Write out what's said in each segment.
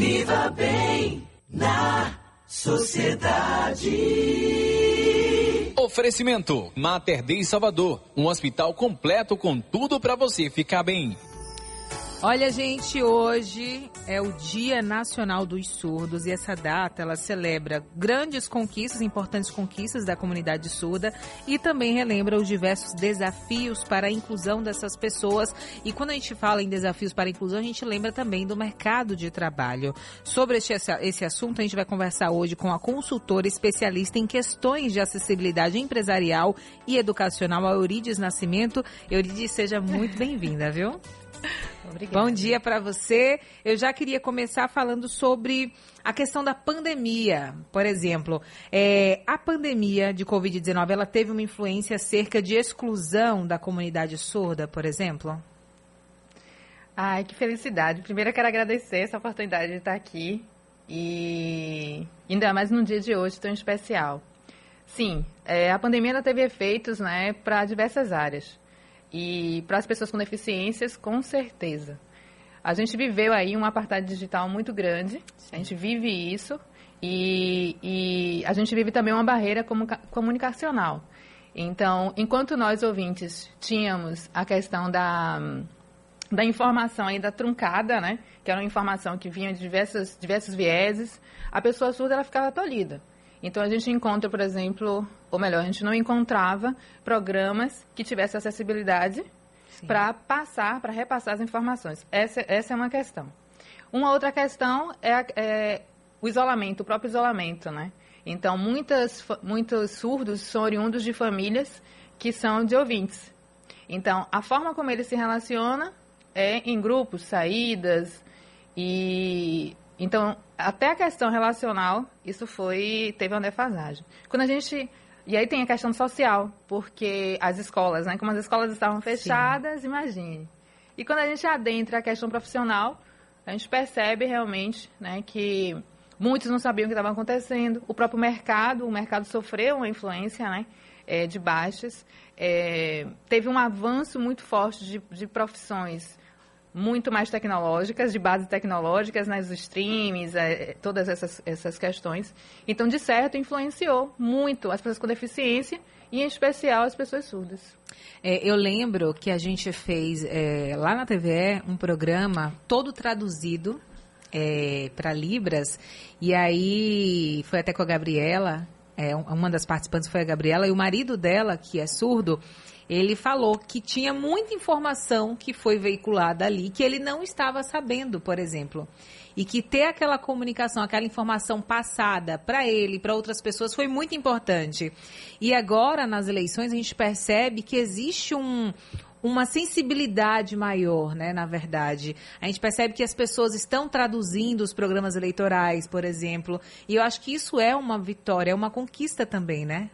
Viva bem na sociedade. Oferecimento Mater Dei Salvador, um hospital completo com tudo para você ficar bem. Olha, gente, hoje é o Dia Nacional dos Surdos e essa data ela celebra grandes conquistas, importantes conquistas da comunidade surda e também relembra os diversos desafios para a inclusão dessas pessoas. E quando a gente fala em desafios para a inclusão, a gente lembra também do mercado de trabalho. Sobre esse, esse assunto, a gente vai conversar hoje com a consultora especialista em questões de acessibilidade empresarial e educacional, a Eurides Nascimento. Eurides, seja muito bem-vinda, viu? Obrigada. Bom dia para você. Eu já queria começar falando sobre a questão da pandemia. Por exemplo, é, a pandemia de Covid-19, ela teve uma influência acerca de exclusão da comunidade surda, por exemplo? Ai, que felicidade. Primeiro eu quero agradecer essa oportunidade de estar aqui e ainda mais num dia de hoje tão especial. Sim, é, a pandemia ela teve efeitos né, para diversas áreas. E para as pessoas com deficiências, com certeza. A gente viveu aí um apartheid digital muito grande, a gente vive isso, e, e a gente vive também uma barreira comunicacional. Então, enquanto nós ouvintes tínhamos a questão da, da informação ainda truncada, né, que era uma informação que vinha de diversas, diversos vieses, a pessoa surda ela ficava tolhida. Então a gente encontra, por exemplo, ou melhor, a gente não encontrava programas que tivessem acessibilidade para passar, para repassar as informações. Essa, essa é uma questão. Uma outra questão é, é o isolamento, o próprio isolamento, né? Então, muitas, muitos surdos são oriundos de famílias que são de ouvintes. Então, a forma como ele se relaciona é em grupos, saídas, e então, até a questão relacional, isso foi, teve uma defasagem. Quando a gente e aí tem a questão social, porque as escolas, né? Como as escolas estavam fechadas, Sim. imagine. E quando a gente adentra a questão profissional, a gente percebe realmente né, que muitos não sabiam o que estava acontecendo. O próprio mercado, o mercado sofreu uma influência né, é, de baixas. É, teve um avanço muito forte de, de profissões muito mais tecnológicas, de base tecnológicas, nas né, streams, é, todas essas, essas questões. Então, de certo, influenciou muito as pessoas com deficiência e, em especial, as pessoas surdas. É, eu lembro que a gente fez é, lá na TVE um programa todo traduzido é, para Libras, e aí foi até com a Gabriela, é, uma das participantes foi a Gabriela, e o marido dela, que é surdo, ele falou que tinha muita informação que foi veiculada ali que ele não estava sabendo, por exemplo. E que ter aquela comunicação, aquela informação passada para ele, para outras pessoas, foi muito importante. E agora, nas eleições, a gente percebe que existe um, uma sensibilidade maior, né, na verdade. A gente percebe que as pessoas estão traduzindo os programas eleitorais, por exemplo, e eu acho que isso é uma vitória, é uma conquista também, né?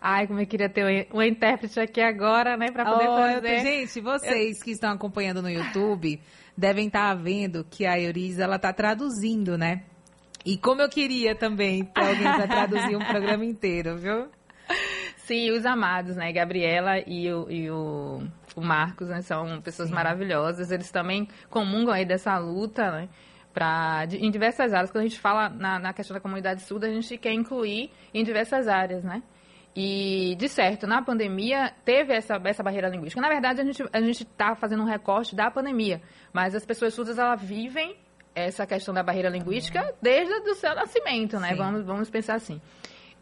Ai, como eu queria ter um, intérprete aqui agora, né, para poder oh, fazer. Gente, vocês eu... que estão acompanhando no YouTube devem estar vendo que a Euriz, ela tá traduzindo, né? E como eu queria também ter alguém para traduzir um programa inteiro, viu? Sim, os amados, né? Gabriela e o, e o, o Marcos, né? São pessoas Sim. maravilhosas. Eles também comungam aí dessa luta, né? Pra, de, em diversas áreas. Quando a gente fala na, na questão da comunidade surda, a gente quer incluir em diversas áreas, né? E, de certo, na pandemia teve essa, essa barreira linguística. Na verdade, a gente a está fazendo um recorte da pandemia, mas as pessoas surdas elas vivem essa questão da barreira linguística desde o seu nascimento, né? Vamos, vamos pensar assim.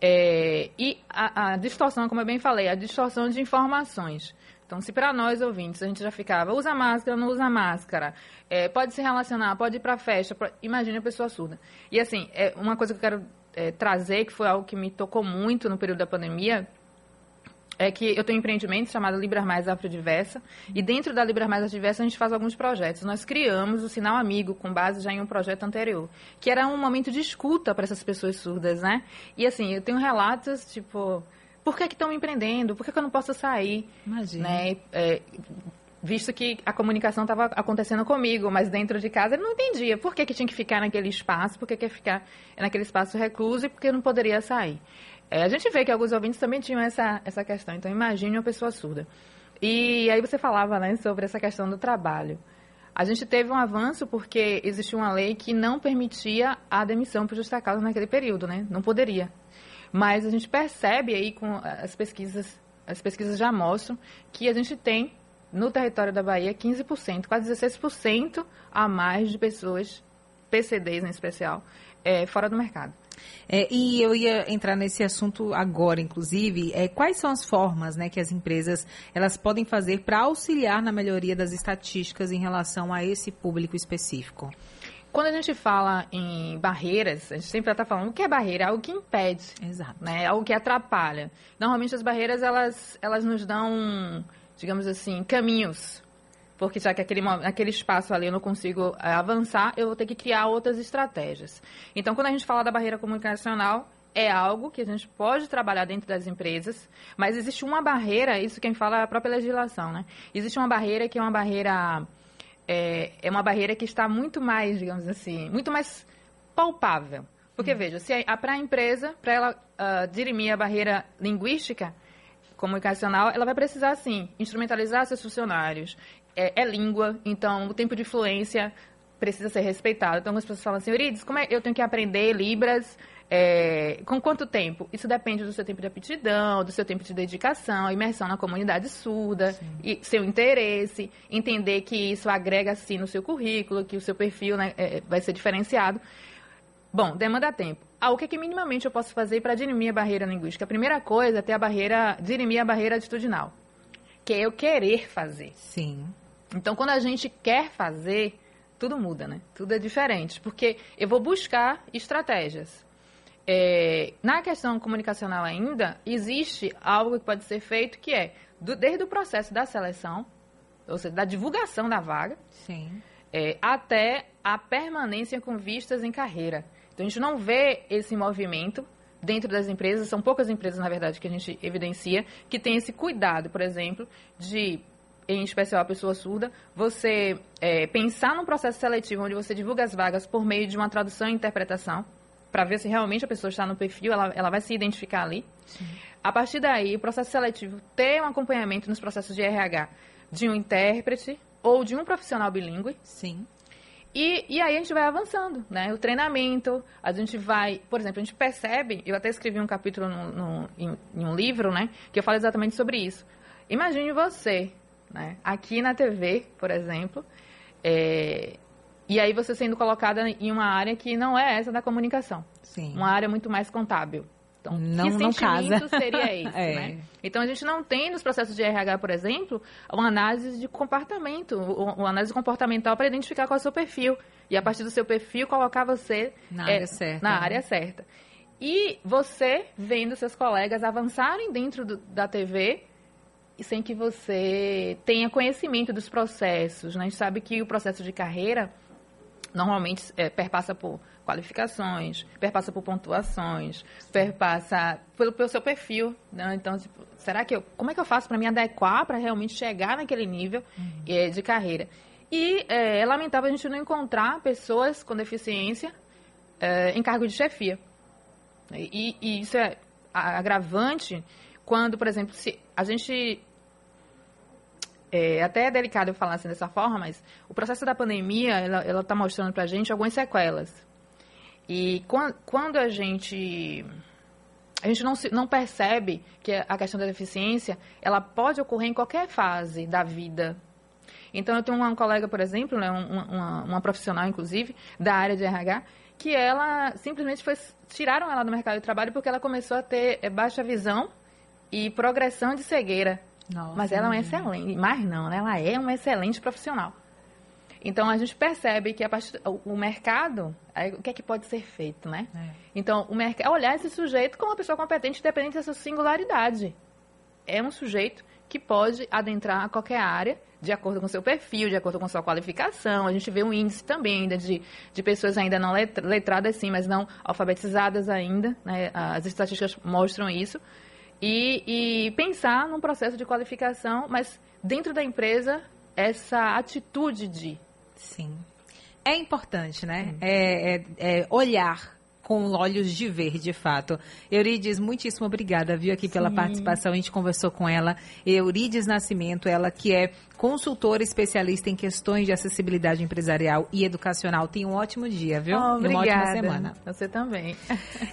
É, e a, a, distorção, como eu bem falei, a distorção de informações. Então, se para nós ouvintes a gente já ficava, usa máscara, não usa máscara, é, pode se relacionar, pode ir para festa, pra, imagine a pessoa surda. E assim, é uma coisa que eu quero é, trazer, que foi algo que me tocou muito no período da pandemia, é que eu tenho um empreendimento chamado Libras Mais Afrodiversa, e dentro da Libras Mais Afrodiversa a gente faz alguns projetos. Nós criamos o Sinal Amigo, com base já em um projeto anterior, que era um momento de escuta para essas pessoas surdas, né? E assim, eu tenho relatos, tipo, por que estão empreendendo? Por que, que, eu não posso sair? Imagina. Né? É, visto que a comunicação estava acontecendo comigo, mas dentro de casa ele não entendia por que, que tinha que ficar naquele espaço, por que, que ia ficar naquele espaço recluso e por que não poderia sair. É, a gente vê que alguns ouvintes também tinham essa, essa questão, então imagine uma pessoa surda. E aí você falava né, sobre essa questão do trabalho. A gente teve um avanço porque existia uma lei que não permitia a demissão por justa causa naquele período, né? Não poderia. Mas a gente percebe aí com as pesquisas, as pesquisas já mostram que a gente tem no território da Bahia 15%, quase 16% a mais de pessoas, PCDs em especial, é, fora do mercado. É, e eu ia entrar nesse assunto agora, inclusive, é, quais são as formas né, que as empresas elas podem fazer para auxiliar na melhoria das estatísticas em relação a esse público específico? Quando a gente fala em barreiras, a gente sempre está falando o que é barreira, é algo que impede, Exato. né? É algo que atrapalha. Normalmente as barreiras elas, elas nos dão, digamos assim, caminhos porque já que aquele, aquele espaço ali eu não consigo é, avançar, eu vou ter que criar outras estratégias. Então, quando a gente fala da barreira comunicacional, é algo que a gente pode trabalhar dentro das empresas, mas existe uma barreira, isso quem fala é a própria legislação, né? Existe uma barreira que é uma barreira é, é uma barreira que está muito mais, digamos assim, muito mais palpável. Porque, hum. veja, se para a empresa, para ela uh, dirimir a barreira linguística, comunicacional, ela vai precisar, sim, instrumentalizar seus funcionários, é, é língua, então o tempo de fluência precisa ser respeitado. Então, as pessoas falam assim, Eurides, como é eu tenho que aprender Libras? É, com quanto tempo? Isso depende do seu tempo de aptidão, do seu tempo de dedicação, imersão na comunidade surda, e seu interesse, entender que isso agrega sim no seu currículo, que o seu perfil né, é, vai ser diferenciado. Bom, demanda tempo. Ah, o que, é que minimamente eu posso fazer para dirimir a barreira linguística? A primeira coisa é ter a barreira, dirimir a barreira atitudinal, que é eu querer fazer. Sim. Então, quando a gente quer fazer, tudo muda, né? Tudo é diferente, porque eu vou buscar estratégias. É, na questão comunicacional ainda, existe algo que pode ser feito que é, do, desde o processo da seleção, ou seja, da divulgação da vaga. É, até a permanência com vistas em carreira. Então, a gente não vê esse movimento dentro das empresas, são poucas empresas, na verdade, que a gente evidencia, que tem esse cuidado, por exemplo, de em especial a pessoa surda, você é, pensar num processo seletivo onde você divulga as vagas por meio de uma tradução e interpretação, para ver se realmente a pessoa está no perfil, ela, ela vai se identificar ali. Sim. A partir daí, o processo seletivo ter um acompanhamento nos processos de RH de um intérprete ou de um profissional bilíngue. Sim. E, e aí a gente vai avançando, né? O treinamento, a gente vai... Por exemplo, a gente percebe... Eu até escrevi um capítulo no, no, em, em um livro, né? Que eu falo exatamente sobre isso. Imagine você né? Aqui na TV, por exemplo, é... e aí você sendo colocada em uma área que não é essa da comunicação. Sim. Uma área muito mais contábil. Então, não, que não sentimento casa. seria esse, é. né? Então, a gente não tem nos processos de RH, por exemplo, uma análise de comportamento, uma análise comportamental para identificar qual é o seu perfil. E, a partir do seu perfil, colocar você... Na é, área certa. Na né? área certa. E você, vendo seus colegas avançarem dentro do, da TV, sem que você tenha conhecimento dos processos. Né? A gente sabe que o processo de carreira normalmente é, perpassa por qualificações, perpassa por pontuações, perpassa pelo, pelo seu perfil. Né? Então, tipo, será que eu, como é que eu faço para me adequar para realmente chegar naquele nível uhum. é, de carreira? E é, é, lamentável a gente não encontrar pessoas com deficiência é, em cargo de chefia. E, e isso é agravante quando, por exemplo, se a gente é, até é delicado eu falar assim dessa forma, mas o processo da pandemia, ela está mostrando para a gente algumas sequelas. E quando a gente a gente não, se, não percebe que a questão da deficiência ela pode ocorrer em qualquer fase da vida. Então, eu tenho uma colega, por exemplo, né, uma, uma, profissional, inclusive, da área de RH, que ela simplesmente foi. Tiraram ela do mercado de trabalho porque ela começou a ter é, baixa visão e progressão de cegueira. Nossa, mas ela é uma excelente, mas não, né? ela é uma excelente profissional. Então a gente percebe que a partir, o, mercado, aí, o que é que pode ser feito, né? É. Então o mercado, olhar esse sujeito como uma pessoa competente, independente da sua singularidade. É um sujeito que pode adentrar a qualquer área de acordo com seu perfil, de acordo com sua qualificação. A gente vê um índice também ainda de, de pessoas ainda não letradas, sim, mas não alfabetizadas ainda. Né? As estatísticas mostram isso e, e pensar num processo de qualificação, mas dentro da empresa, essa atitude de. Sim. É importante, né? É, é, é olhar com olhos de ver, de fato. Eurides, muitíssimo obrigada, viu, aqui pela Sim. participação. A gente conversou com ela. Eurides Nascimento, ela que é consultora especialista em questões de acessibilidade empresarial e educacional. Tenha um ótimo dia, viu? Oh, e uma obrigada. ótima semana. Você também.